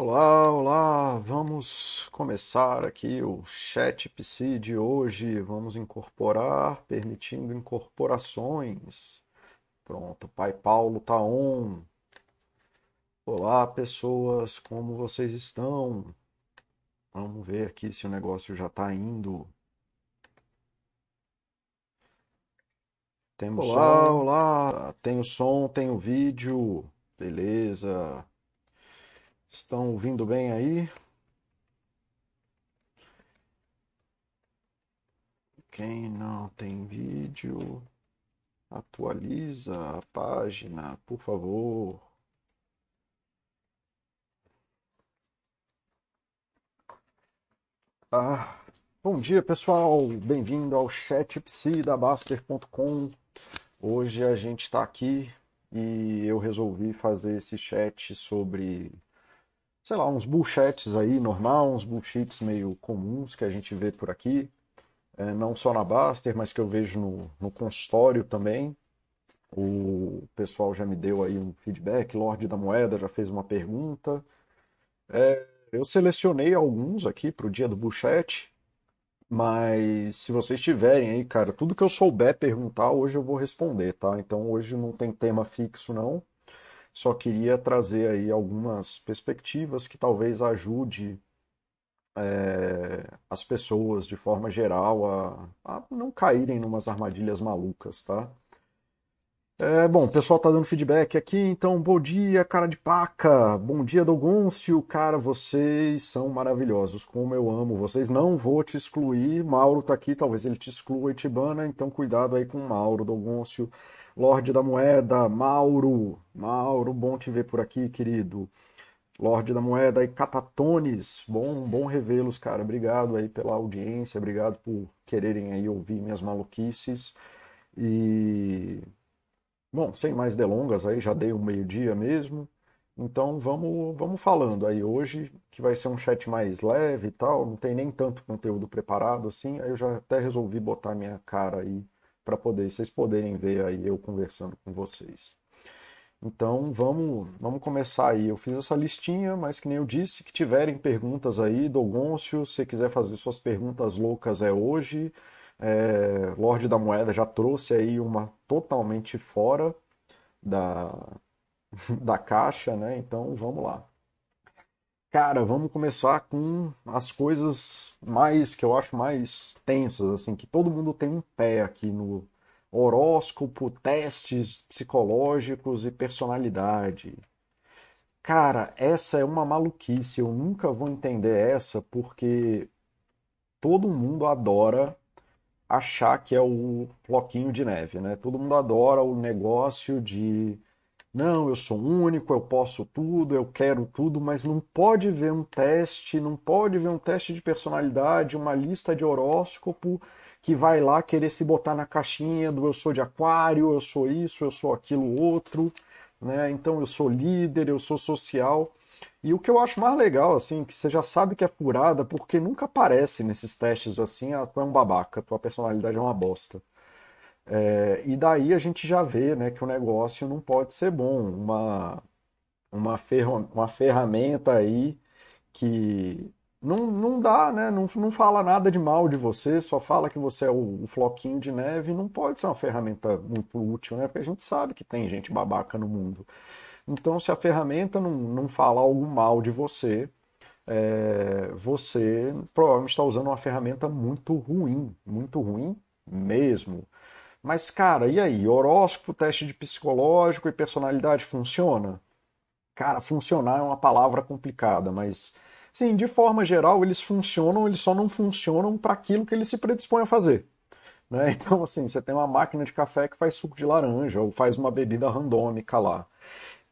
Olá, olá! Vamos começar aqui o Chat Psi de hoje. Vamos incorporar, permitindo incorporações. Pronto, o Pai Paulo tá on. Olá, pessoas, como vocês estão? Vamos ver aqui se o negócio já está indo. Temos olá, som. olá! Tem o som, tem o vídeo. Beleza. Estão ouvindo bem aí? Quem não tem vídeo, atualiza a página, por favor. Ah, bom dia, pessoal. Bem-vindo ao chat psi da Baster.com. Hoje a gente está aqui e eu resolvi fazer esse chat sobre sei lá, uns bullshits aí, normal, uns bullshits meio comuns que a gente vê por aqui, é, não só na Baster, mas que eu vejo no, no consultório também. O pessoal já me deu aí um feedback, Lorde da Moeda já fez uma pergunta. É, eu selecionei alguns aqui para o dia do bullshit, mas se vocês tiverem aí, cara, tudo que eu souber perguntar, hoje eu vou responder, tá? Então hoje não tem tema fixo, não. Só queria trazer aí algumas perspectivas que talvez ajude é, as pessoas, de forma geral, a, a não caírem numas armadilhas malucas, tá? É, bom, o pessoal tá dando feedback aqui, então bom dia, cara de paca, bom dia, Dogoncio, cara, vocês são maravilhosos, como eu amo vocês, não vou te excluir, Mauro tá aqui, talvez ele te exclua, Itibana, então cuidado aí com o Mauro, Dogoncio, Lorde da Moeda, Mauro. Mauro, bom te ver por aqui, querido. Lorde da Moeda e Catatones, bom, bom revê-los, cara. Obrigado aí pela audiência, obrigado por quererem aí ouvir minhas maluquices. E bom, sem mais delongas aí, já dei o um meio-dia mesmo. Então vamos, vamos falando aí hoje, que vai ser um chat mais leve e tal, não tem nem tanto conteúdo preparado assim, aí eu já até resolvi botar minha cara aí para poder vocês poderem ver aí eu conversando com vocês. Então vamos, vamos começar aí. Eu fiz essa listinha, mas que nem eu disse, que tiverem perguntas aí, Dogoncio, se quiser fazer suas perguntas loucas é hoje. É, Lorde da Moeda já trouxe aí uma totalmente fora da, da caixa, né? Então vamos lá. Cara, vamos começar com as coisas mais que eu acho mais tensas, assim, que todo mundo tem um pé aqui no horóscopo, testes psicológicos e personalidade. Cara, essa é uma maluquice, eu nunca vou entender essa porque todo mundo adora achar que é o floquinho de neve, né? Todo mundo adora o negócio de não, eu sou único, eu posso tudo, eu quero tudo, mas não pode ver um teste, não pode ver um teste de personalidade, uma lista de horóscopo que vai lá querer se botar na caixinha do eu sou de aquário, eu sou isso, eu sou aquilo outro, né? Então eu sou líder, eu sou social. E o que eu acho mais legal, assim, que você já sabe que é furada, porque nunca aparece nesses testes assim, ah, tu é um babaca, tua personalidade é uma bosta. É, e daí a gente já vê né, que o negócio não pode ser bom. Uma, uma, ferro, uma ferramenta aí que não, não dá, né? Não, não fala nada de mal de você, só fala que você é o, o, floquinho de neve, não pode ser uma ferramenta muito útil, né? Porque a gente sabe que tem gente babaca no mundo. Então, se a ferramenta não, não fala algo mal de você, é, você provavelmente está usando uma ferramenta muito ruim, muito ruim mesmo. Mas, cara, e aí? Horóscopo, teste de psicológico e personalidade funciona? Cara, funcionar é uma palavra complicada, mas, sim, de forma geral, eles funcionam, eles só não funcionam para aquilo que eles se predispõem a fazer. Né? Então, assim, você tem uma máquina de café que faz suco de laranja ou faz uma bebida randômica lá.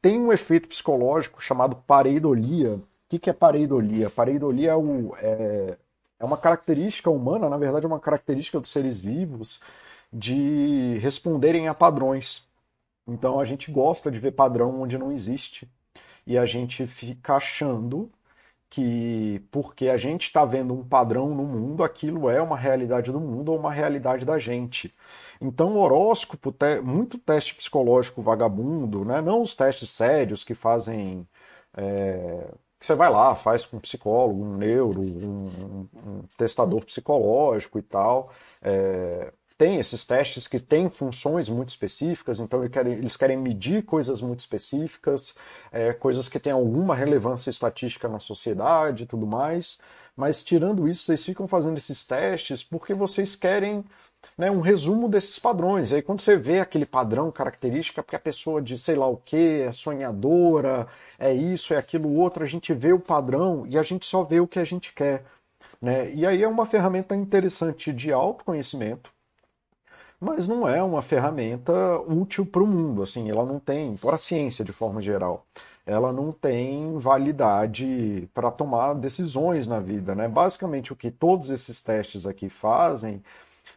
Tem um efeito psicológico chamado pareidolia. O que, que é pareidolia? Pareidolia é, o, é, é uma característica humana, na verdade, é uma característica dos seres vivos de responderem a padrões. Então a gente gosta de ver padrão onde não existe. E a gente fica achando que porque a gente está vendo um padrão no mundo, aquilo é uma realidade do mundo ou uma realidade da gente. Então, o horóscopo, muito teste psicológico vagabundo, né? não os testes sérios que fazem é, que você vai lá, faz com um psicólogo, um neuro, um, um testador psicológico e tal. É, tem esses testes que têm funções muito específicas, então eles querem, eles querem medir coisas muito específicas, é, coisas que têm alguma relevância estatística na sociedade e tudo mais. Mas tirando isso, vocês ficam fazendo esses testes porque vocês querem né, um resumo desses padrões. E aí quando você vê aquele padrão, característica, porque a pessoa de sei lá o que, é sonhadora, é isso, é aquilo outro, a gente vê o padrão e a gente só vê o que a gente quer. Né? E aí é uma ferramenta interessante de autoconhecimento, mas não é uma ferramenta útil para o mundo. Assim, ela não tem, para a ciência de forma geral, ela não tem validade para tomar decisões na vida. Né? Basicamente, o que todos esses testes aqui fazem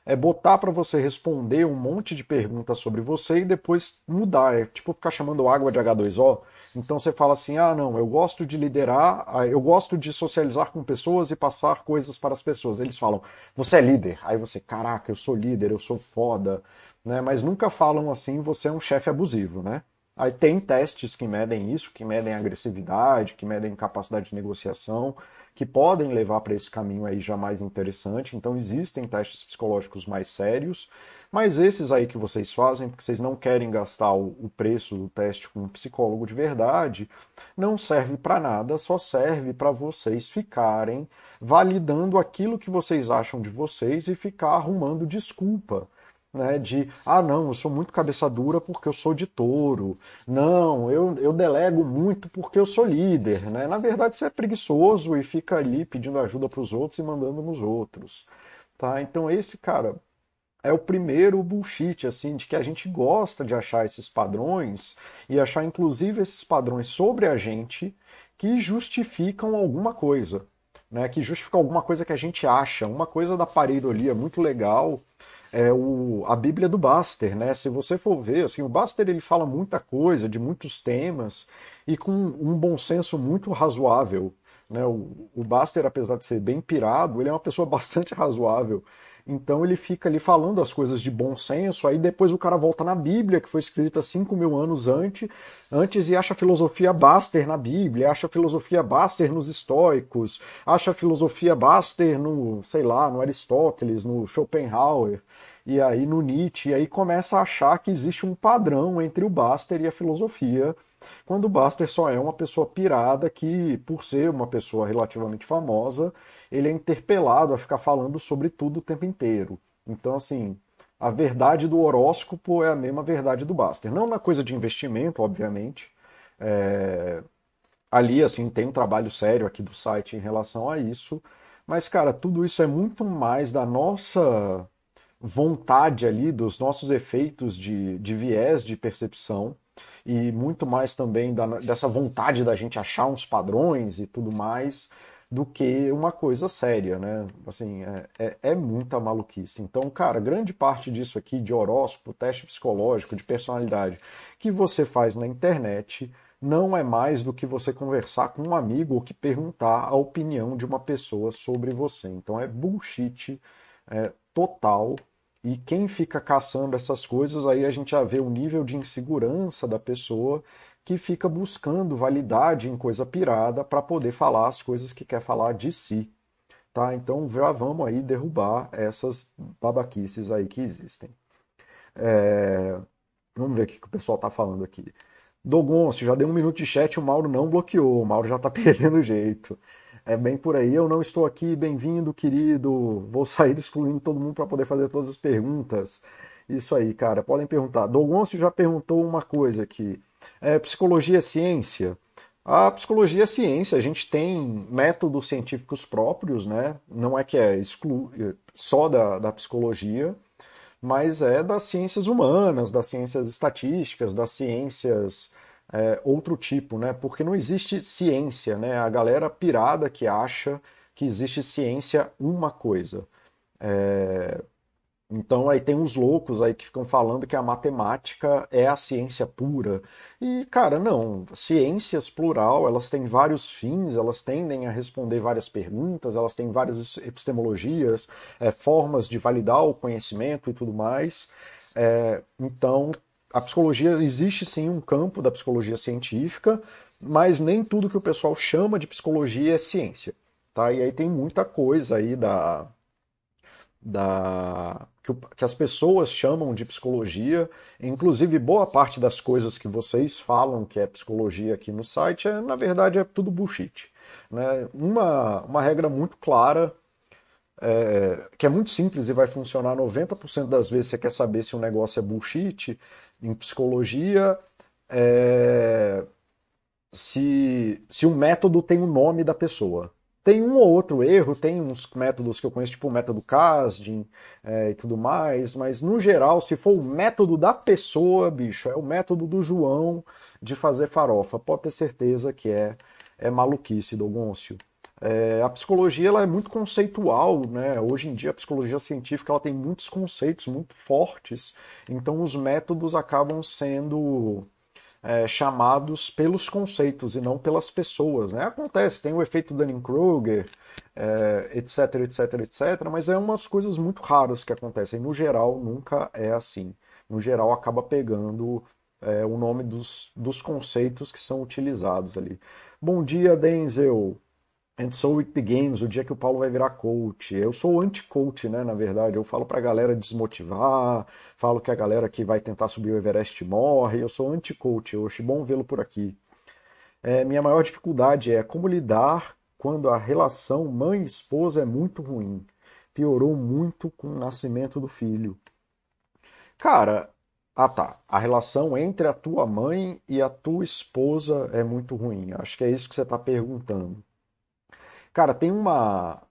é botar para você responder um monte de perguntas sobre você e depois mudar. É tipo ficar chamando água de H2O. Então você fala assim: ah, não, eu gosto de liderar, ah, eu gosto de socializar com pessoas e passar coisas para as pessoas. Eles falam: você é líder. Aí você, caraca, eu sou líder, eu sou foda. Né? Mas nunca falam assim: você é um chefe abusivo, né? Aí tem testes que medem isso, que medem agressividade, que medem capacidade de negociação, que podem levar para esse caminho aí já mais interessante. Então existem testes psicológicos mais sérios, mas esses aí que vocês fazem, porque vocês não querem gastar o, preço do teste com um psicólogo de verdade, não serve para nada, só serve para vocês ficarem validando aquilo que vocês acham de vocês e ficar arrumando desculpa né, de ah não, eu sou muito cabeça dura porque eu sou de touro, não, eu, eu delego muito porque eu sou líder, né? Na verdade você é preguiçoso e fica ali pedindo ajuda para os outros e mandando nos outros, tá? Então esse cara é o primeiro bullshit assim de que a gente gosta de achar esses padrões e achar inclusive esses padrões sobre a gente que justificam alguma coisa, né? Que justificam alguma coisa que a gente acha, uma coisa da pareidolia muito legal é o, a Bíblia do Baster, né? Se você for ver, assim, o Baster ele fala muita coisa, de muitos temas, e com um bom senso muito razoável. Né? O, o Baster, apesar de ser bem pirado, ele é uma pessoa bastante razoável. Então ele fica ali falando as coisas de bom senso, aí depois o cara volta na Bíblia, que foi escrita 5 mil anos antes, antes e acha a filosofia Baster na Bíblia, acha filosofia Baster nos estoicos, acha a filosofia Baster no, sei lá, no Aristóteles, no Schopenhauer e aí no Nietzsche, e aí começa a achar que existe um padrão entre o Baster e a filosofia, quando o Baster só é uma pessoa pirada que, por ser uma pessoa relativamente famosa, ele é interpelado a ficar falando sobre tudo o tempo inteiro. Então, assim, a verdade do horóscopo é a mesma verdade do Baster. Não na coisa de investimento, obviamente. É... Ali, assim, tem um trabalho sério aqui do site em relação a isso. Mas, cara, tudo isso é muito mais da nossa vontade ali, dos nossos efeitos de, de viés de percepção e muito mais também da, dessa vontade da gente achar uns padrões e tudo mais do que uma coisa séria, né? Assim, é, é, é, muita maluquice. Então, cara, grande parte disso aqui de horóscopo, teste psicológico, de personalidade, que você faz na internet, não é mais do que você conversar com um amigo ou que perguntar a opinião de uma pessoa sobre você. Então, é bullshit é, total e quem fica caçando essas coisas, aí a gente já vê o nível de insegurança da pessoa que fica buscando validade em coisa pirada para poder falar as coisas que quer falar de si. Tá? Então já vamos aí derrubar essas babaquices aí que existem. É... Vamos ver o que o pessoal está falando aqui. Dogoncio, já deu um minuto de chat, o Mauro não bloqueou, o Mauro já está perdendo jeito. É bem por aí. Eu não estou aqui, bem-vindo, querido. Vou sair excluindo todo mundo para poder fazer todas as perguntas. Isso aí, cara. Podem perguntar. Dogoncio já perguntou uma coisa aqui. É, psicologia é ciência? A psicologia é ciência. A gente tem métodos científicos próprios, né? Não é que é exclu... só da, da psicologia, mas é das ciências humanas, das ciências estatísticas, das ciências é, outro tipo, né? Porque não existe ciência, né? A galera pirada que acha que existe ciência uma coisa. É... Então aí tem uns loucos aí que ficam falando que a matemática é a ciência pura. E, cara, não. Ciências plural, elas têm vários fins, elas tendem a responder várias perguntas, elas têm várias epistemologias, é, formas de validar o conhecimento e tudo mais. É, então, a psicologia existe sim um campo da psicologia científica, mas nem tudo que o pessoal chama de psicologia é ciência, tá? E aí tem muita coisa aí da da que, que, as pessoas chamam de psicologia, inclusive boa parte das coisas que vocês falam que é psicologia aqui no site, é, na verdade é tudo bullshit. Né? Uma, uma regra muito clara, é, que é muito simples e vai funcionar 90% das vezes você quer saber se um negócio é bullshit, em psicologia, é, se, se um método tem o nome da pessoa. Tem um ou outro erro, tem uns métodos que eu conheço, tipo o método Kasdin é, e tudo mais, mas no geral, se for o método da pessoa, bicho, é o método do João de fazer farofa. Pode ter certeza que é, é maluquice do Gôncio. É, a psicologia ela é muito conceitual, né? Hoje em dia a psicologia científica ela tem muitos conceitos muito fortes, então os métodos acabam sendo é, chamados pelos conceitos e não pelas pessoas. Né? Acontece, tem o efeito Dunning-Kruger, é, etc, etc, etc, mas é umas coisas muito raras que acontecem. No geral, nunca é assim. No geral, acaba pegando é, o nome dos, dos conceitos que são utilizados ali. Bom dia, Denzel. And so it begins, o dia que o Paulo vai virar coach. Eu sou anti-coach, né, na verdade. Eu falo pra galera desmotivar, falo que a galera que vai tentar subir o Everest morre. Eu sou anti-coach, eu acho bom vê-lo por aqui. É, minha maior dificuldade é como lidar quando a relação mãe-esposa é muito ruim. Piorou muito com o nascimento do filho. Cara, ah tá, a relação entre a tua mãe e a tua esposa é muito ruim. Acho que é isso que você está perguntando. Cara, tem uma,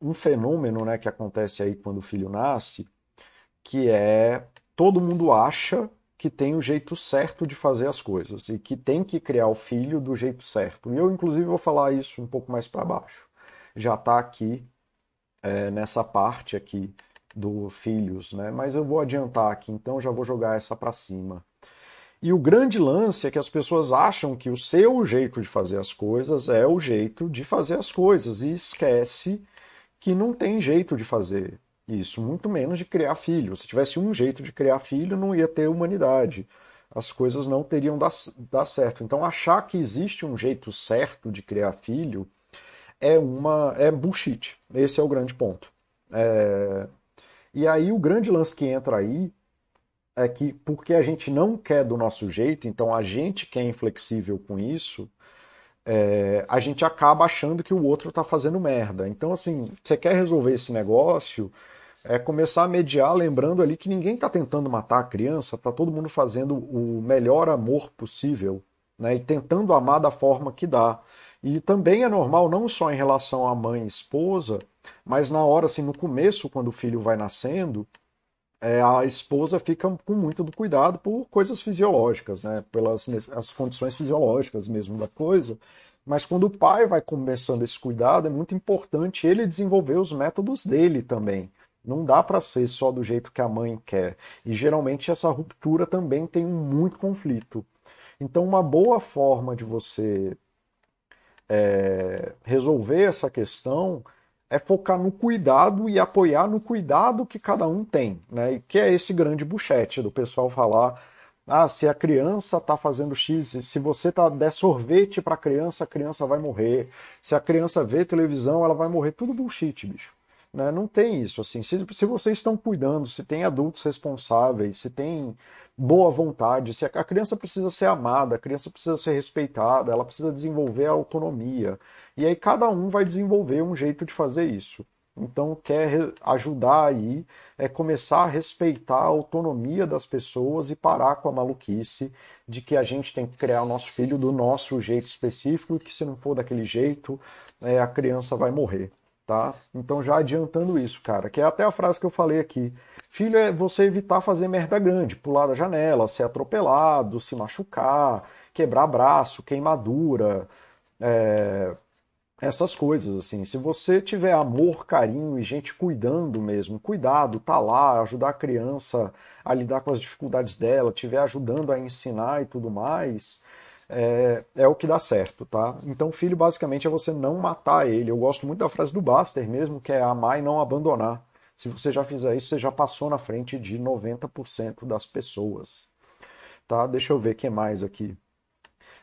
um fenômeno né, que acontece aí quando o filho nasce, que é todo mundo acha que tem o jeito certo de fazer as coisas e que tem que criar o filho do jeito certo. E eu, inclusive, vou falar isso um pouco mais para baixo. Já está aqui é, nessa parte aqui do filhos, né? Mas eu vou adiantar aqui, então já vou jogar essa para cima. E o grande lance é que as pessoas acham que o seu jeito de fazer as coisas é o jeito de fazer as coisas e esquece que não tem jeito de fazer isso, muito menos de criar filho. Se tivesse um jeito de criar filho, não ia ter humanidade. As coisas não teriam dar, dar certo. Então, achar que existe um jeito certo de criar filho é uma é bullshit. Esse é o grande ponto. É... E aí o grande lance que entra aí é que porque a gente não quer do nosso jeito, então a gente que é inflexível com isso, é, a gente acaba achando que o outro está fazendo merda. Então, assim, você quer resolver esse negócio, é começar a mediar, lembrando ali que ninguém está tentando matar a criança, está todo mundo fazendo o melhor amor possível, né, e tentando amar da forma que dá. E também é normal, não só em relação à mãe e esposa, mas na hora, assim, no começo, quando o filho vai nascendo, é, a esposa fica com muito do cuidado por coisas fisiológicas, né? pelas as condições fisiológicas mesmo da coisa. Mas quando o pai vai começando esse cuidado, é muito importante ele desenvolver os métodos dele também. Não dá para ser só do jeito que a mãe quer. E geralmente essa ruptura também tem muito conflito. Então, uma boa forma de você é, resolver essa questão é focar no cuidado e apoiar no cuidado que cada um tem, né? E que é esse grande buchete do pessoal falar, ah, se a criança está fazendo X, se você tá der sorvete para a criança, a criança vai morrer. Se a criança vê televisão, ela vai morrer. Tudo bullshit, bicho. Né? Não tem isso. assim. Se, se vocês estão cuidando, se tem adultos responsáveis, se tem boa vontade, se a criança precisa ser amada, a criança precisa ser respeitada, ela precisa desenvolver a autonomia. E aí cada um vai desenvolver um jeito de fazer isso. Então, quer ajudar aí é começar a respeitar a autonomia das pessoas e parar com a maluquice de que a gente tem que criar o nosso filho do nosso jeito específico e que se não for daquele jeito, é, a criança vai morrer, tá? Então, já adiantando isso, cara, que é até a frase que eu falei aqui. Filho é você evitar fazer merda grande, pular da janela, ser atropelado, se machucar, quebrar braço, queimadura, é, essas coisas, assim. Se você tiver amor, carinho e gente cuidando mesmo, cuidado, tá lá, ajudar a criança a lidar com as dificuldades dela, tiver ajudando a ensinar e tudo mais, é, é o que dá certo, tá? Então, filho, basicamente, é você não matar ele. Eu gosto muito da frase do Buster mesmo, que é amar e não abandonar. Se você já fizer isso, você já passou na frente de 90% das pessoas. Tá? Deixa eu ver o que mais aqui.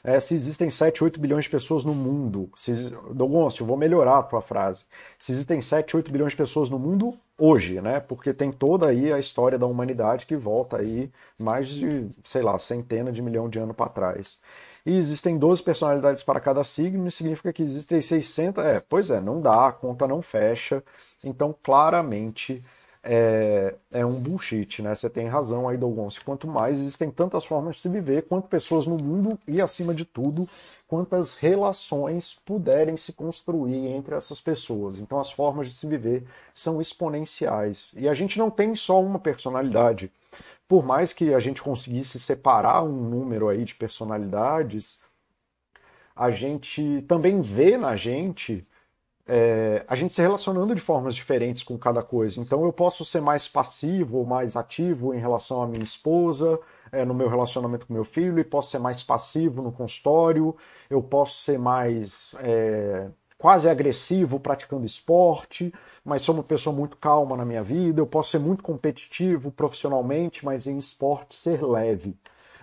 É, se existem 7, 8 bilhões de pessoas no mundo. Se, Dogoncio, eu vou melhorar a tua frase. Se existem 7, 8 bilhões de pessoas no mundo hoje, né? Porque tem toda aí a história da humanidade que volta aí mais de, sei lá, centena de milhão de anos para trás. E existem 12 personalidades para cada signo, e significa que existem 600. É, pois é, não dá, a conta não fecha. Então, claramente, é, é um bullshit, né? Você tem razão aí, Dogonce. Quanto mais existem tantas formas de se viver, quanto pessoas no mundo e, acima de tudo, quantas relações puderem se construir entre essas pessoas. Então, as formas de se viver são exponenciais. E a gente não tem só uma personalidade. Por mais que a gente conseguisse separar um número aí de personalidades, a gente também vê na gente é, a gente se relacionando de formas diferentes com cada coisa. Então eu posso ser mais passivo ou mais ativo em relação à minha esposa, é, no meu relacionamento com meu filho, e posso ser mais passivo no consultório, eu posso ser mais é, quase agressivo praticando esporte, mas sou uma pessoa muito calma na minha vida, eu posso ser muito competitivo profissionalmente, mas em esporte ser leve.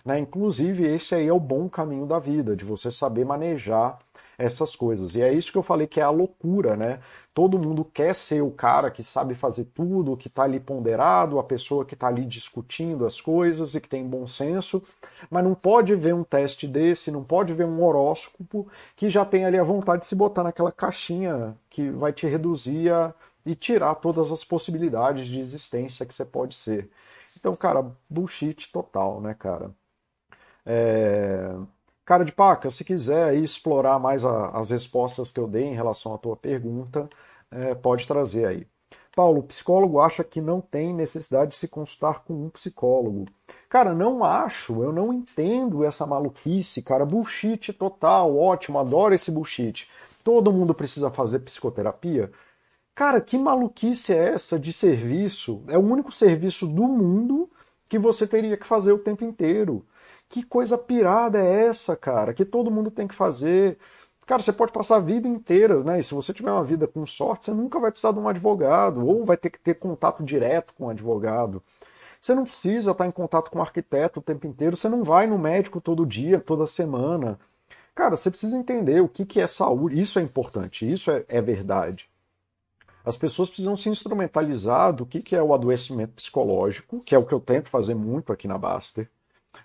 Né? Inclusive, esse aí é o bom caminho da vida, de você saber manejar essas coisas. E é isso que eu falei que é a loucura, né? Todo mundo quer ser o cara que sabe fazer tudo, que está ali ponderado, a pessoa que está ali discutindo as coisas e que tem bom senso, mas não pode ver um teste desse, não pode ver um horóscopo que já tem ali a vontade de se botar naquela caixinha que vai te reduzir a, e tirar todas as possibilidades de existência que você pode ser. Então, cara, bullshit total, né, cara? É... Cara de paca, se quiser explorar mais a, as respostas que eu dei em relação à tua pergunta, é, pode trazer aí. Paulo, o psicólogo acha que não tem necessidade de se consultar com um psicólogo. Cara, não acho, eu não entendo essa maluquice, cara. Bullshit total, ótimo, adoro esse bullshit. Todo mundo precisa fazer psicoterapia? Cara, que maluquice é essa de serviço? É o único serviço do mundo que você teria que fazer o tempo inteiro. Que coisa pirada é essa, cara? Que todo mundo tem que fazer. Cara, você pode passar a vida inteira, né? E se você tiver uma vida com sorte, você nunca vai precisar de um advogado, ou vai ter que ter contato direto com um advogado. Você não precisa estar em contato com um arquiteto o tempo inteiro, você não vai no médico todo dia, toda semana. Cara, você precisa entender o que, que é saúde. Isso é importante, isso é, é verdade. As pessoas precisam se instrumentalizar do que, que é o adoecimento psicológico, que é o que eu tento fazer muito aqui na Baster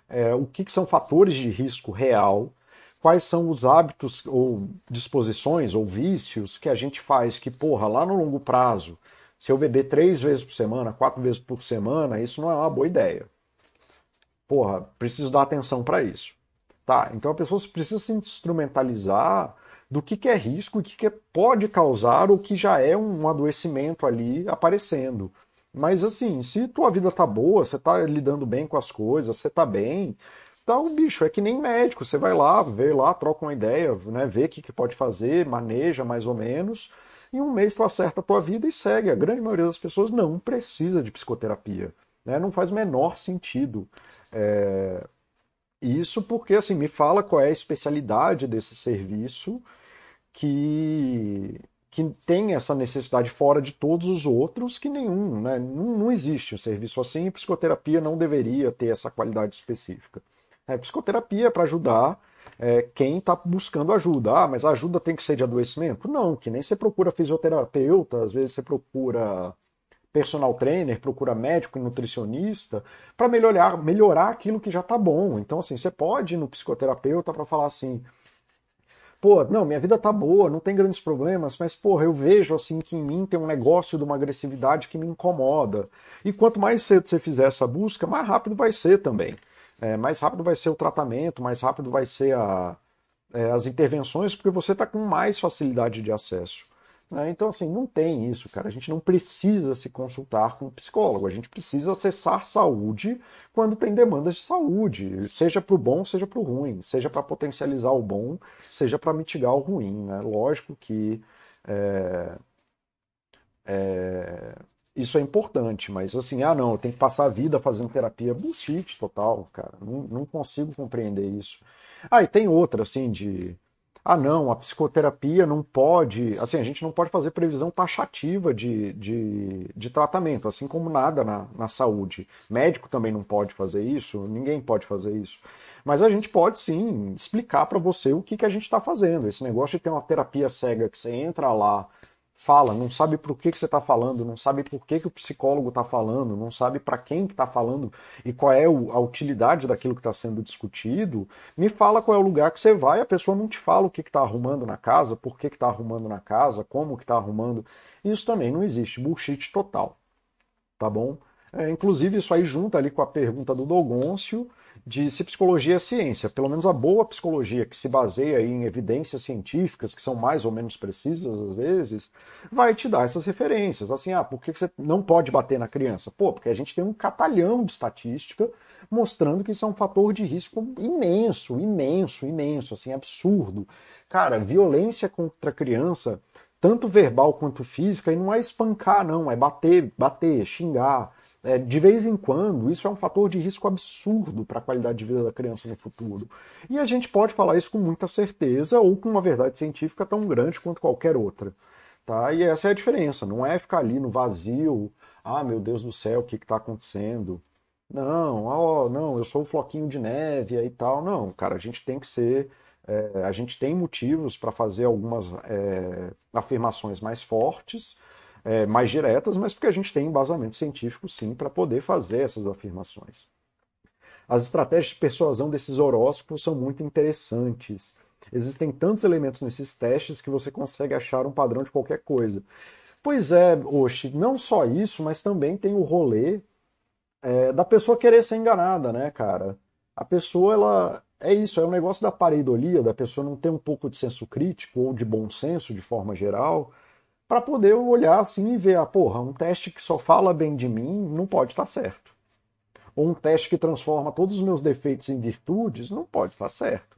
é, o que, que são fatores de risco real, quais são os hábitos ou disposições ou vícios que a gente faz que, porra, lá no longo prazo, se eu beber três vezes por semana, quatro vezes por semana, isso não é uma boa ideia. Porra, preciso dar atenção para isso. Tá, então a pessoa precisa se instrumentalizar do que, que é risco, o que, que pode causar ou que já é um adoecimento ali aparecendo. Mas assim, se tua vida tá boa, você tá lidando bem com as coisas, você tá bem, então, bicho, é que nem médico, você vai lá, vê lá, troca uma ideia, né, vê o que, que pode fazer, maneja mais ou menos, em um mês tu acerta a tua vida e segue. A grande maioria das pessoas não precisa de psicoterapia, né, não faz menor sentido. É... Isso porque, assim, me fala qual é a especialidade desse serviço que que tem essa necessidade fora de todos os outros que nenhum, né? Não, não existe um serviço assim e psicoterapia não deveria ter essa qualidade específica. É, psicoterapia é para ajudar é, quem está buscando ajuda. Ah, mas a ajuda tem que ser de adoecimento? Não, que nem você procura fisioterapeuta, às vezes você procura personal trainer, procura médico e nutricionista para melhorar, melhorar aquilo que já está bom. Então, assim, você pode ir no psicoterapeuta para falar assim, pô, não, minha vida tá boa, não tem grandes problemas, mas, porra, eu vejo, assim, que em mim tem um negócio de uma agressividade que me incomoda. E quanto mais cedo você fizer essa busca, mais rápido vai ser também. É, mais rápido vai ser o tratamento, mais rápido vai ser a, é, as intervenções, porque você está com mais facilidade de acesso. Né? Então, assim, não tem isso, cara. A gente não precisa se consultar com um psicólogo. A gente precisa acessar saúde quando tem demandas de saúde, seja para o bom, seja para o ruim, seja para potencializar o bom, seja para mitigar o ruim. Né? Lógico que é, é, isso é importante, mas assim, ah, não, eu tenho que passar a vida fazendo terapia. Bullshit total, cara. Não, não consigo compreender isso. Ah, e tem outra, assim, de ah, não, a psicoterapia não pode, assim, a gente não pode fazer previsão taxativa de, de, de tratamento, assim como nada na, na saúde. Médico também não pode fazer isso, ninguém pode fazer isso. Mas a gente pode sim explicar para você o que, que a gente está fazendo. Esse negócio de ter uma terapia cega que você entra lá, fala, não sabe por que, que você está falando, não sabe por que, que o psicólogo está falando, não sabe para quem que está falando e qual é a utilidade daquilo que está sendo discutido, me fala qual é o lugar que você vai, a pessoa não te fala o que está arrumando na casa, por que está arrumando na casa, como que está arrumando. Isso também não existe, bullshit total. Tá bom? É, inclusive, isso aí junta ali com a pergunta do Dogoncio, de se psicologia é ciência, pelo menos a boa psicologia, que se baseia em evidências científicas, que são mais ou menos precisas às vezes, vai te dar essas referências. Assim, ah, por que você não pode bater na criança? Pô, porque a gente tem um catalhão de estatística mostrando que isso é um fator de risco imenso, imenso, imenso, assim, absurdo. Cara, violência contra criança, tanto verbal quanto física, e não é espancar, não, é bater, bater, xingar é, de vez em quando, isso é um fator de risco absurdo para a qualidade de vida da criança no futuro. E a gente pode falar isso com muita certeza ou com uma verdade científica tão grande quanto qualquer outra. Tá? E essa é a diferença, não é ficar ali no vazio, ah, meu Deus do céu, o que está acontecendo? Não, oh, não, eu sou o floquinho de neve e tal. Não, cara, a gente tem que ser. É, a gente tem motivos para fazer algumas é, afirmações mais fortes, é, mais diretas, mas porque a gente tem embasamento científico, sim, para poder fazer essas afirmações. As estratégias de persuasão desses horóscopos são muito interessantes. Existem tantos elementos nesses testes que você consegue achar um padrão de qualquer coisa. Pois é, Oxi, não só isso, mas também tem o rolê é, da pessoa querer ser enganada, né, cara? A pessoa, ela. É isso, é um negócio da pareidolia, da pessoa não ter um pouco de senso crítico ou de bom senso de forma geral, para poder olhar assim e ver, ah, porra, um teste que só fala bem de mim não pode estar certo. Ou um teste que transforma todos os meus defeitos em virtudes não pode estar certo.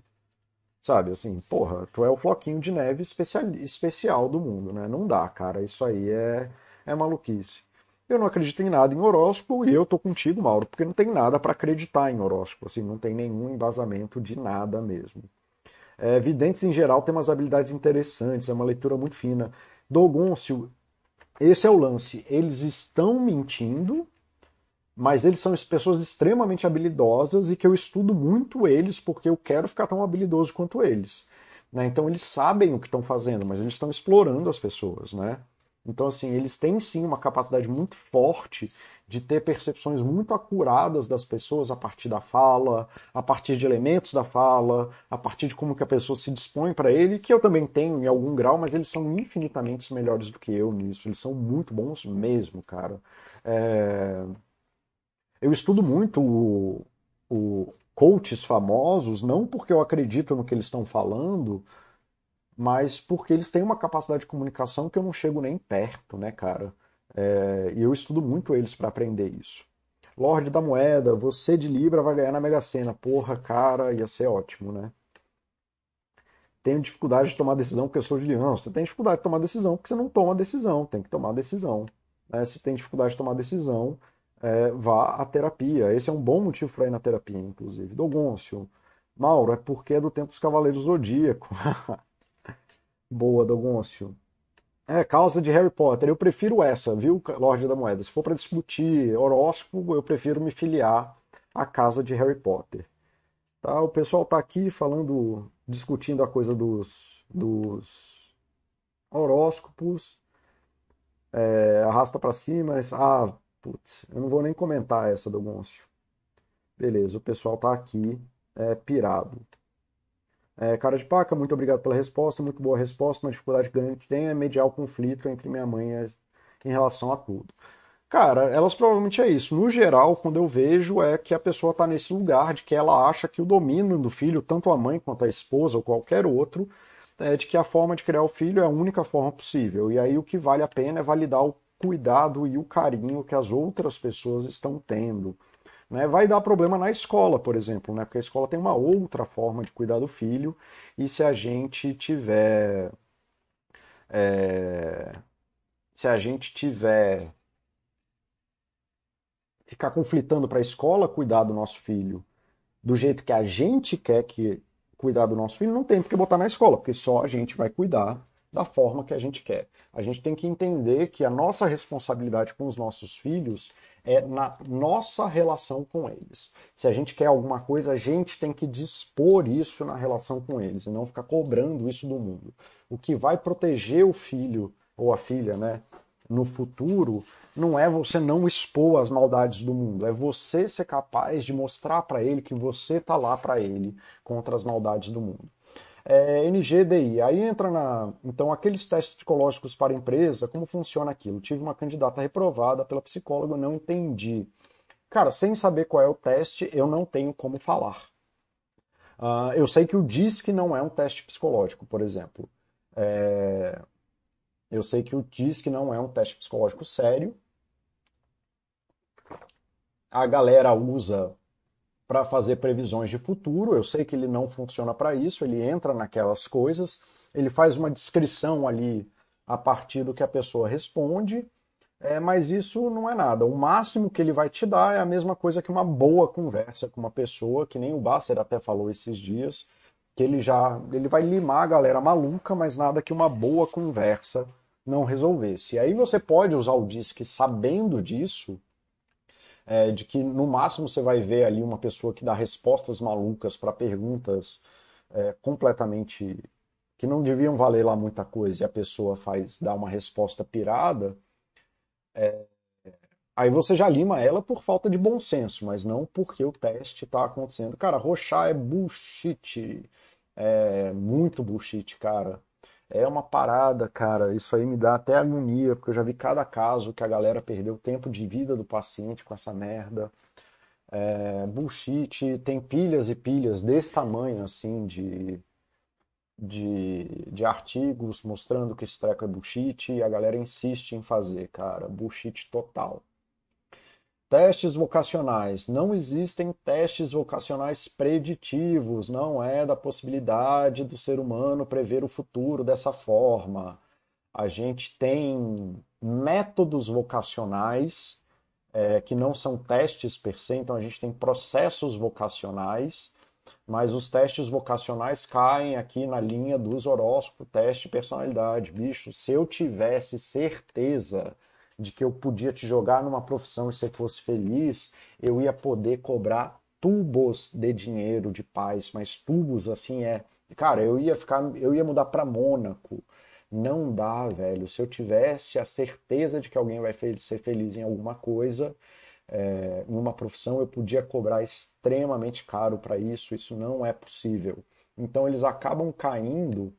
Sabe, assim, porra, tu é o floquinho de neve especial, especial do mundo, né? Não dá, cara, isso aí é, é maluquice. Eu não acredito em nada em horóscopo e eu tô contigo, Mauro, porque não tem nada para acreditar em horóscopo, assim, não tem nenhum embasamento de nada mesmo. É, videntes em geral têm umas habilidades interessantes, é uma leitura muito fina. Dogoncio, esse é o lance. Eles estão mentindo, mas eles são pessoas extremamente habilidosas e que eu estudo muito eles porque eu quero ficar tão habilidoso quanto eles. Né? Então eles sabem o que estão fazendo, mas eles estão explorando as pessoas. Né? Então, assim, eles têm sim uma capacidade muito forte de ter percepções muito acuradas das pessoas a partir da fala, a partir de elementos da fala, a partir de como que a pessoa se dispõe para ele, que eu também tenho em algum grau, mas eles são infinitamente melhores do que eu nisso. Eles são muito bons mesmo, cara. É... Eu estudo muito o, o coaches famosos, não porque eu acredito no que eles estão falando, mas porque eles têm uma capacidade de comunicação que eu não chego nem perto, né, cara? É, e eu estudo muito eles para aprender isso. Lorde da Moeda, você de Libra vai ganhar na Mega Sena. Porra, cara, ia ser ótimo, né? Tenho dificuldade de tomar decisão porque eu sou de leão. Você tem dificuldade de tomar decisão porque você não toma decisão. Tem que tomar decisão. Né? Se tem dificuldade de tomar decisão, é, vá à terapia. Esse é um bom motivo para ir na terapia, inclusive. Dogoncio. Mauro, é porque é do tempo dos Cavaleiros Zodíaco. Boa, Dogoncio. É, causa de Harry Potter. Eu prefiro essa, viu, Lorde da Moeda? Se for para discutir horóscopo, eu prefiro me filiar à casa de Harry Potter. Tá? O pessoal tá aqui falando, discutindo a coisa dos, dos horóscopos. É, arrasta para cima. Ah, putz, eu não vou nem comentar essa do Gôncio. Beleza, o pessoal tá aqui é, pirado. É, cara de paca, muito obrigado pela resposta, muito boa resposta. Uma dificuldade grande que tem é mediar o conflito entre minha mãe em relação a tudo. Cara, elas provavelmente é isso. No geral, quando eu vejo, é que a pessoa está nesse lugar de que ela acha que o domínio do filho, tanto a mãe quanto a esposa ou qualquer outro, é de que a forma de criar o filho é a única forma possível. E aí o que vale a pena é validar o cuidado e o carinho que as outras pessoas estão tendo. Né? Vai dar problema na escola, por exemplo, né? porque a escola tem uma outra forma de cuidar do filho, e se a gente tiver. É, se a gente tiver. ficar conflitando para a escola cuidar do nosso filho do jeito que a gente quer que, cuidar do nosso filho? Não tem porque botar na escola, porque só a gente vai cuidar da forma que a gente quer. A gente tem que entender que a nossa responsabilidade com os nossos filhos é na nossa relação com eles. Se a gente quer alguma coisa, a gente tem que dispor isso na relação com eles e não ficar cobrando isso do mundo. O que vai proteger o filho ou a filha, né, no futuro, não é você não expor as maldades do mundo, é você ser capaz de mostrar para ele que você tá lá para ele contra as maldades do mundo é, NGDI. Aí entra na. Então, aqueles testes psicológicos para empresa, como funciona aquilo? Tive uma candidata reprovada pela psicóloga, não entendi. Cara, sem saber qual é o teste, eu não tenho como falar. Uh, eu sei que o DISC não é um teste psicológico, por exemplo. É... Eu sei que o DISC não é um teste psicológico sério. A galera usa para fazer previsões de futuro. Eu sei que ele não funciona para isso, ele entra naquelas coisas, ele faz uma descrição ali a partir do que a pessoa responde, é, mas isso não é nada. O máximo que ele vai te dar é a mesma coisa que uma boa conversa com uma pessoa, que nem o Basser até falou esses dias, que ele já ele vai limar a galera maluca, mas nada que uma boa conversa não resolvesse. E aí você pode usar o DISC sabendo disso, é, de que no máximo você vai ver ali uma pessoa que dá respostas malucas para perguntas é, completamente que não deviam valer lá muita coisa e a pessoa faz dá uma resposta pirada, é, aí você já lima ela por falta de bom senso, mas não porque o teste está acontecendo. Cara, roxar é bullshit, é muito bullshit, cara. É uma parada, cara. Isso aí me dá até agonia, porque eu já vi cada caso que a galera perdeu tempo de vida do paciente com essa merda. É, bullshit, tem pilhas e pilhas desse tamanho, assim, de, de, de artigos mostrando que esse treco é bullshit e a galera insiste em fazer, cara. Bullshit total. Testes vocacionais. Não existem testes vocacionais preditivos, não é da possibilidade do ser humano prever o futuro dessa forma. A gente tem métodos vocacionais é, que não são testes per se, então a gente tem processos vocacionais, mas os testes vocacionais caem aqui na linha dos horóscopos, teste personalidade. Bicho, se eu tivesse certeza de que eu podia te jogar numa profissão e você fosse feliz, eu ia poder cobrar tubos de dinheiro de paz, mas tubos assim é, cara, eu ia ficar, eu ia mudar para Mônaco. Não dá, velho. Se eu tivesse a certeza de que alguém vai ser feliz em alguma coisa, é, em uma profissão, eu podia cobrar extremamente caro para isso. Isso não é possível. Então eles acabam caindo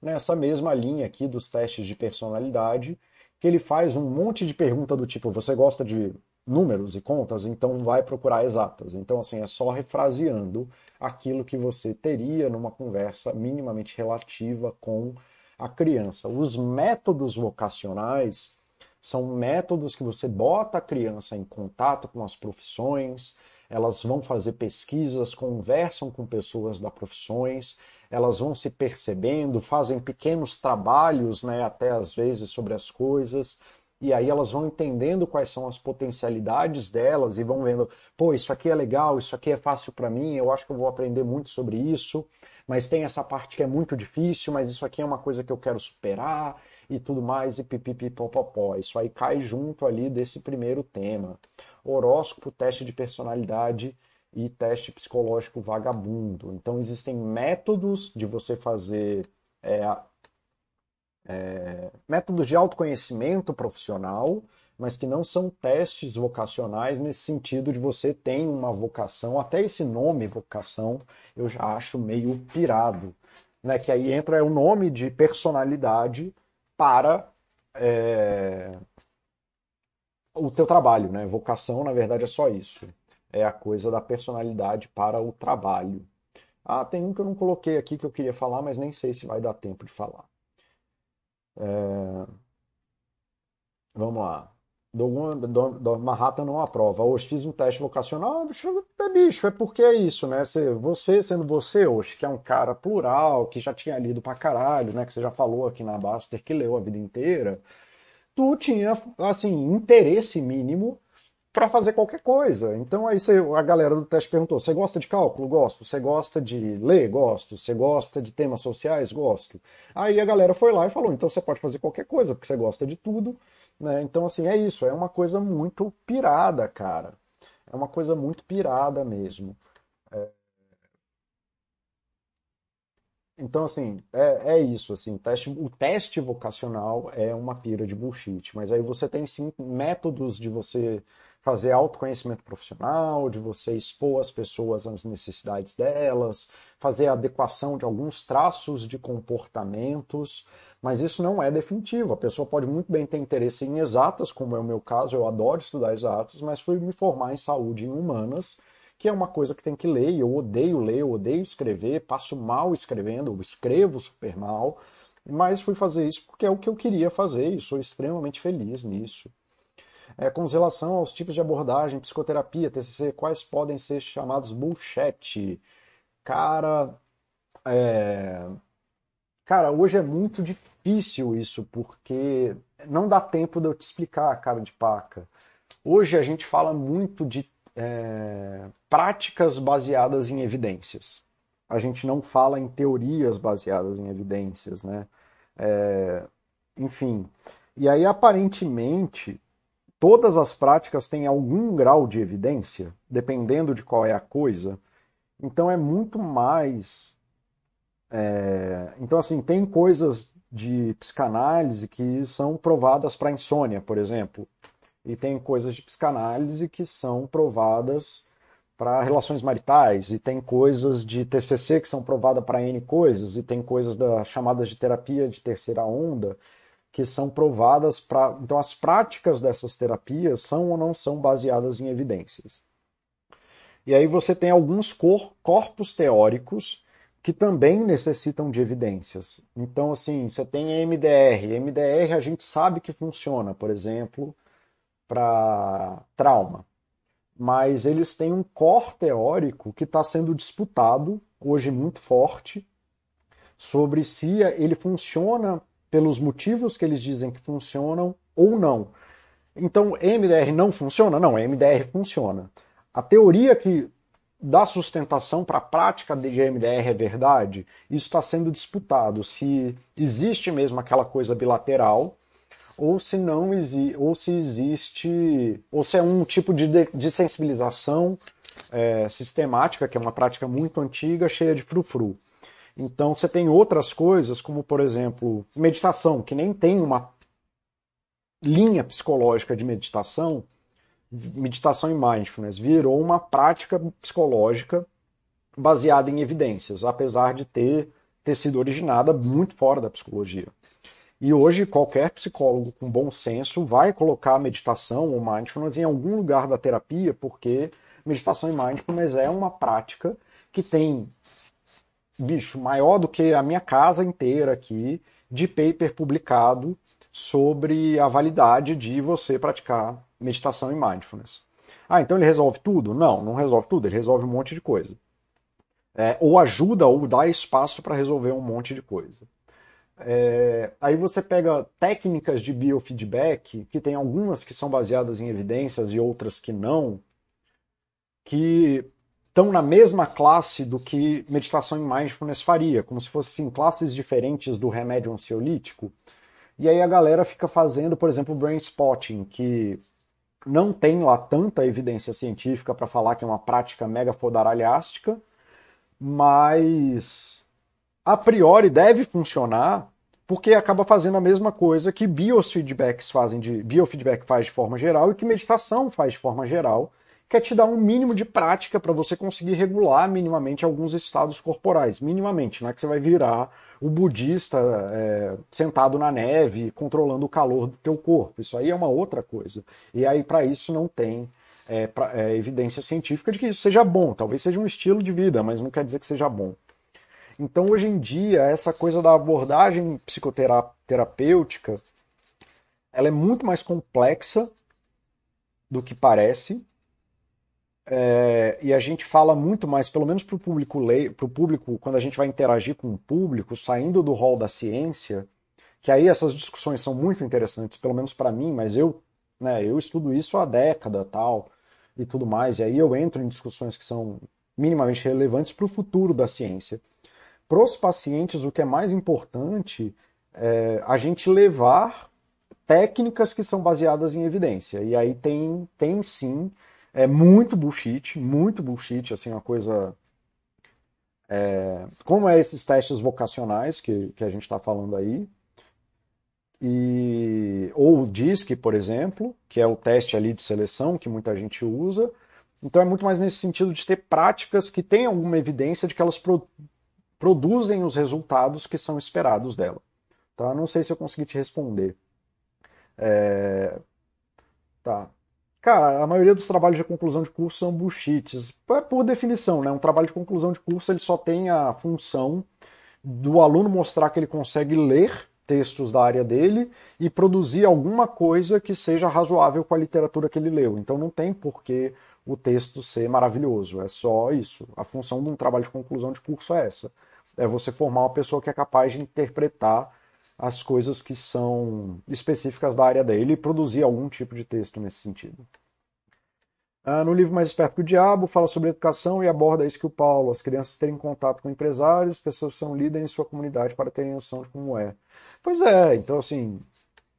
nessa mesma linha aqui dos testes de personalidade que ele faz um monte de pergunta do tipo: você gosta de números e contas? Então vai procurar exatas. Então, assim, é só refraseando aquilo que você teria numa conversa minimamente relativa com a criança. Os métodos vocacionais são métodos que você bota a criança em contato com as profissões, elas vão fazer pesquisas, conversam com pessoas da profissões, elas vão se percebendo, fazem pequenos trabalhos, né, até às vezes sobre as coisas, e aí elas vão entendendo quais são as potencialidades delas e vão vendo, pô, isso aqui é legal, isso aqui é fácil para mim, eu acho que eu vou aprender muito sobre isso, mas tem essa parte que é muito difícil, mas isso aqui é uma coisa que eu quero superar e tudo mais e pipipipopopó. Isso aí cai junto ali desse primeiro tema. Horóscopo, teste de personalidade e teste psicológico vagabundo. Então, existem métodos de você fazer. É, é, métodos de autoconhecimento profissional, mas que não são testes vocacionais nesse sentido de você tem uma vocação, até esse nome vocação eu já acho meio pirado, né? Que aí entra o nome de personalidade para é, o teu trabalho, né? Vocação, na verdade, é só isso é a coisa da personalidade para o trabalho. Ah, tem um que eu não coloquei aqui que eu queria falar, mas nem sei se vai dar tempo de falar. É... Vamos lá. Do Manhattan não aprova. Hoje fiz um teste vocacional. Ah, bicho, é bicho, é porque é isso, né? Você, sendo você hoje, que é um cara plural, que já tinha lido pra caralho, né? Que você já falou aqui na Baster, que leu a vida inteira. Tu tinha, assim, interesse mínimo para fazer qualquer coisa. Então aí você, a galera do teste perguntou: você gosta de cálculo? Gosto. Você gosta de ler? Gosto. Você gosta de temas sociais? Gosto. Aí a galera foi lá e falou: então você pode fazer qualquer coisa, porque você gosta de tudo. Né? Então, assim, é isso. É uma coisa muito pirada, cara. É uma coisa muito pirada mesmo. É... Então, assim, é, é isso, assim, teste, o teste vocacional é uma pira de bullshit, mas aí você tem sim métodos de você fazer autoconhecimento profissional, de você expor as pessoas às necessidades delas, fazer adequação de alguns traços de comportamentos, mas isso não é definitivo. A pessoa pode muito bem ter interesse em exatas, como é o meu caso, eu adoro estudar exatas, mas fui me formar em saúde e humanas que é uma coisa que tem que ler, e eu odeio ler, eu odeio escrever, passo mal escrevendo, eu escrevo super mal, mas fui fazer isso porque é o que eu queria fazer e sou extremamente feliz nisso. É, com relação aos tipos de abordagem, psicoterapia, TCC, quais podem ser chamados bullshit? Cara, é... cara, hoje é muito difícil isso, porque não dá tempo de eu te explicar, cara de paca. Hoje a gente fala muito de é, práticas baseadas em evidências. A gente não fala em teorias baseadas em evidências, né? É, enfim. E aí, aparentemente, todas as práticas têm algum grau de evidência, dependendo de qual é a coisa. Então é muito mais. É... Então, assim, tem coisas de psicanálise que são provadas para insônia, por exemplo e tem coisas de psicanálise que são provadas para relações maritais, e tem coisas de TCC que são provadas para N coisas, e tem coisas das chamadas de terapia de terceira onda que são provadas para. Então, as práticas dessas terapias são ou não são baseadas em evidências. E aí você tem alguns cor corpos teóricos que também necessitam de evidências. Então, assim, você tem MDR. MDR a gente sabe que funciona, por exemplo, para trauma. Mas eles têm um core teórico que está sendo disputado, hoje muito forte, sobre se ele funciona pelos motivos que eles dizem que funcionam ou não. Então, MDR não funciona? Não, MDR funciona. A teoria que dá sustentação para a prática de MDR é verdade, isso está sendo disputado. Se existe mesmo aquela coisa bilateral, ou se não ou se existe, ou se é um tipo de, de sensibilização é, sistemática, que é uma prática muito antiga, cheia de frufru. Então você tem outras coisas, como por exemplo, meditação, que nem tem uma linha psicológica de meditação, meditação e mindfulness virou uma prática psicológica baseada em evidências, apesar de ter, ter sido originada muito fora da psicologia. E hoje qualquer psicólogo com bom senso vai colocar a meditação ou mindfulness em algum lugar da terapia, porque meditação e mindfulness é uma prática que tem, bicho, maior do que a minha casa inteira aqui de paper publicado sobre a validade de você praticar meditação e mindfulness. Ah, então ele resolve tudo? Não, não resolve tudo, ele resolve um monte de coisa. É, ou ajuda ou dá espaço para resolver um monte de coisa. É, aí você pega técnicas de biofeedback, que tem algumas que são baseadas em evidências e outras que não, que estão na mesma classe do que meditação em mindfulness faria, como se fossem classes diferentes do remédio ansiolítico. E aí a galera fica fazendo, por exemplo, brain spotting, que não tem lá tanta evidência científica para falar que é uma prática mega fodaralhástica, mas a priori deve funcionar porque acaba fazendo a mesma coisa que biofeedbacks fazem de biofeedback faz de forma geral e que meditação faz de forma geral, que é te dar um mínimo de prática para você conseguir regular minimamente alguns estados corporais, minimamente, não é que você vai virar o budista é, sentado na neve controlando o calor do teu corpo, isso aí é uma outra coisa. E aí para isso não tem é, pra, é, evidência científica de que isso seja bom, talvez seja um estilo de vida, mas não quer dizer que seja bom. Então, hoje em dia, essa coisa da abordagem psicoterapêutica, ela é muito mais complexa do que parece. É, e a gente fala muito mais, pelo menos para o público, pro público, quando a gente vai interagir com o público, saindo do rol da ciência, que aí essas discussões são muito interessantes, pelo menos para mim, mas eu né? Eu estudo isso há década, tal, e tudo mais, e aí eu entro em discussões que são minimamente relevantes para o futuro da ciência. Para os pacientes, o que é mais importante é a gente levar técnicas que são baseadas em evidência. E aí tem, tem sim, é muito bullshit, muito bullshit, assim, uma coisa. É, como é esses testes vocacionais que, que a gente está falando aí, e, ou o DISC, por exemplo, que é o teste ali de seleção que muita gente usa. Então é muito mais nesse sentido de ter práticas que têm alguma evidência de que elas pro, produzem os resultados que são esperados dela. Tá? Não sei se eu consegui te responder. É... Tá. Cara, a maioria dos trabalhos de conclusão de curso são bullshits. É por definição, né? Um trabalho de conclusão de curso ele só tem a função do aluno mostrar que ele consegue ler textos da área dele e produzir alguma coisa que seja razoável com a literatura que ele leu. Então não tem por que o texto ser maravilhoso, é só isso. A função de um trabalho de conclusão de curso é essa. É você formar uma pessoa que é capaz de interpretar as coisas que são específicas da área dele e produzir algum tipo de texto nesse sentido. Ah, no livro Mais Esperto que o Diabo, fala sobre educação e aborda isso que o Paulo, as crianças terem contato com empresários, pessoas que são líderes em sua comunidade para terem noção de como é. Pois é, então assim,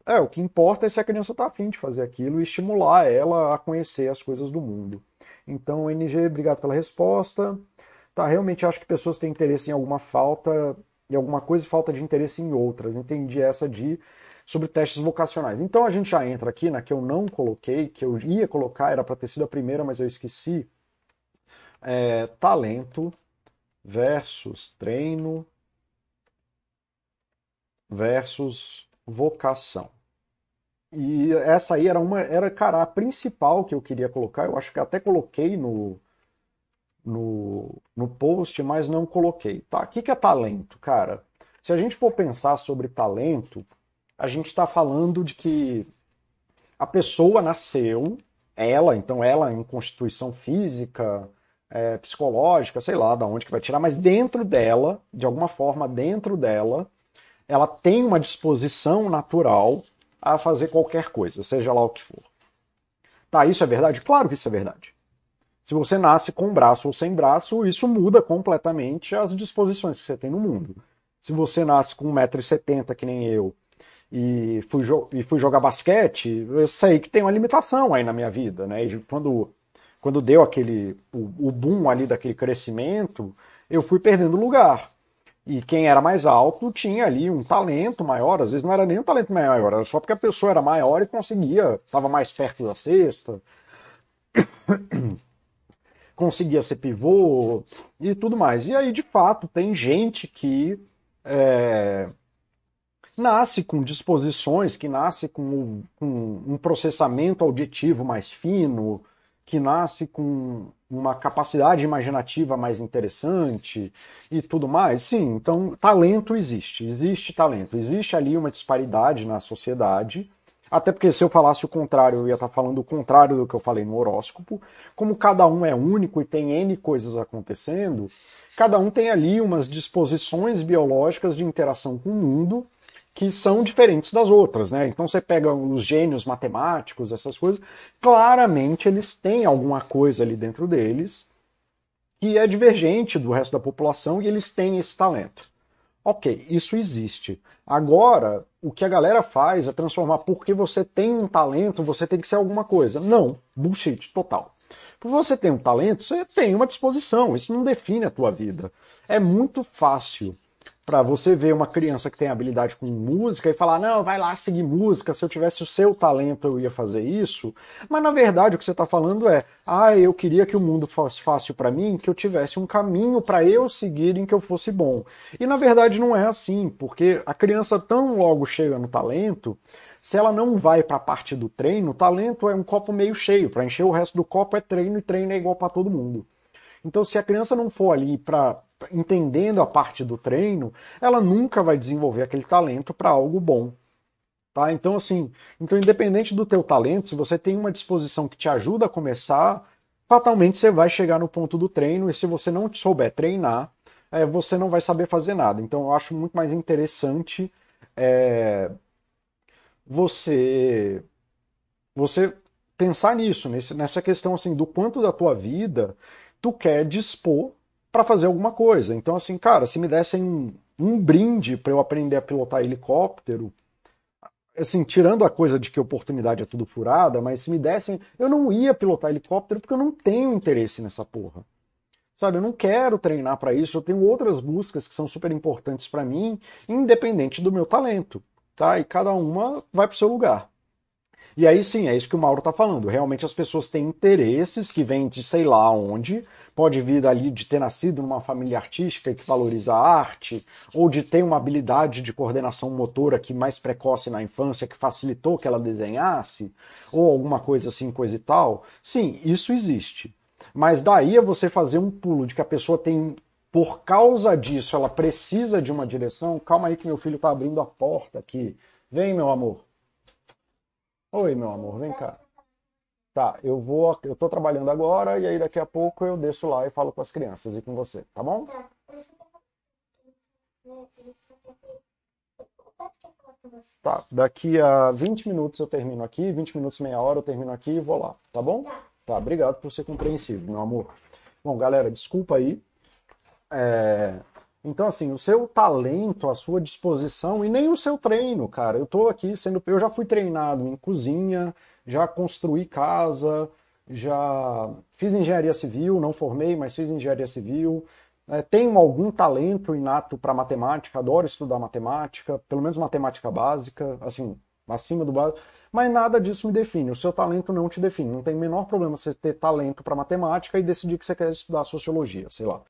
é, o que importa é se a criança está afim de fazer aquilo e estimular ela a conhecer as coisas do mundo. Então, NG, obrigado pela resposta. Tá, realmente acho que pessoas têm interesse em alguma falta, em alguma coisa e falta de interesse em outras. Entendi essa de sobre testes vocacionais. Então a gente já entra aqui na que eu não coloquei, que eu ia colocar, era para ter sido a primeira, mas eu esqueci. É, talento versus treino versus vocação. E essa aí era uma, era, cara, a principal que eu queria colocar. Eu acho que até coloquei no, no, no post, mas não coloquei. Tá, o que, que é talento, cara? Se a gente for pensar sobre talento, a gente está falando de que a pessoa nasceu, ela, então ela em constituição física, é, psicológica, sei lá, da onde que vai tirar, mas dentro dela, de alguma forma dentro dela, ela tem uma disposição natural a fazer qualquer coisa, seja lá o que for. Tá, isso é verdade? Claro que isso é verdade. Se você nasce com braço ou sem braço, isso muda completamente as disposições que você tem no mundo. Se você nasce com 1,70m, que nem eu, e fui, e fui jogar basquete, eu sei que tem uma limitação aí na minha vida, né? E quando, quando deu aquele o, o boom ali daquele crescimento, eu fui perdendo lugar. E quem era mais alto tinha ali um talento maior, às vezes não era nem um talento maior, era só porque a pessoa era maior e conseguia, estava mais perto da cesta, conseguia ser pivô e tudo mais. E aí, de fato, tem gente que é, nasce com disposições, que nasce com, com um processamento auditivo mais fino, que nasce com uma capacidade imaginativa mais interessante e tudo mais. Sim, então talento existe, existe talento, existe ali uma disparidade na sociedade. Até porque se eu falasse o contrário, eu ia estar falando o contrário do que eu falei no horóscopo. Como cada um é único e tem N coisas acontecendo, cada um tem ali umas disposições biológicas de interação com o mundo que são diferentes das outras, né? Então você pega os gênios matemáticos, essas coisas, claramente eles têm alguma coisa ali dentro deles que é divergente do resto da população e eles têm esse talento. Ok, isso existe. Agora, o que a galera faz é transformar porque você tem um talento, você tem que ser alguma coisa. Não, bullshit total. Porque você tem um talento, você tem uma disposição, isso não define a tua vida. É muito fácil para você ver uma criança que tem habilidade com música e falar, não, vai lá seguir música, se eu tivesse o seu talento eu ia fazer isso. Mas na verdade o que você está falando é, ah, eu queria que o mundo fosse fácil para mim, que eu tivesse um caminho para eu seguir em que eu fosse bom. E na verdade não é assim, porque a criança tão logo chega no talento, se ela não vai para a parte do treino, talento é um copo meio cheio, para encher o resto do copo é treino e treino é igual para todo mundo. Então, se a criança não for ali para entendendo a parte do treino, ela nunca vai desenvolver aquele talento para algo bom. Tá? Então, assim, então, independente do teu talento, se você tem uma disposição que te ajuda a começar, fatalmente você vai chegar no ponto do treino, e se você não souber treinar, é, você não vai saber fazer nada. Então, eu acho muito mais interessante é, você você pensar nisso, nesse, nessa questão assim do quanto da tua vida tu quer dispor para fazer alguma coisa. Então assim, cara, se me dessem um, um brinde para eu aprender a pilotar helicóptero, assim, tirando a coisa de que oportunidade é tudo furada, mas se me dessem, eu não ia pilotar helicóptero porque eu não tenho interesse nessa porra. Sabe, eu não quero treinar para isso, eu tenho outras buscas que são super importantes para mim, independente do meu talento, tá? E cada uma vai para o seu lugar. E aí sim, é isso que o Mauro está falando. Realmente as pessoas têm interesses que vêm de sei lá onde, pode vir dali de ter nascido numa família artística que valoriza a arte, ou de ter uma habilidade de coordenação motora que mais precoce na infância, que facilitou que ela desenhasse, ou alguma coisa assim, coisa e tal. Sim, isso existe. Mas daí a você fazer um pulo de que a pessoa tem, por causa disso, ela precisa de uma direção. Calma aí que meu filho está abrindo a porta aqui. Vem, meu amor. Oi, meu amor, vem cá. Tá, eu vou, eu tô trabalhando agora e aí daqui a pouco eu desço lá e falo com as crianças e com você, tá bom? Tá, daqui a 20 minutos eu termino aqui, 20 minutos, meia hora eu termino aqui e vou lá, tá bom? Tá, obrigado por ser compreensivo, meu amor. Bom, galera, desculpa aí. É... Então, assim, o seu talento, a sua disposição e nem o seu treino, cara. Eu tô aqui sendo. Eu já fui treinado em cozinha, já construí casa, já fiz engenharia civil, não formei, mas fiz engenharia civil. É, tenho algum talento inato para matemática, adoro estudar matemática, pelo menos matemática básica, assim, acima do básico, mas nada disso me define. O seu talento não te define. Não tem o menor problema você ter talento para matemática e decidir que você quer estudar sociologia, sei lá.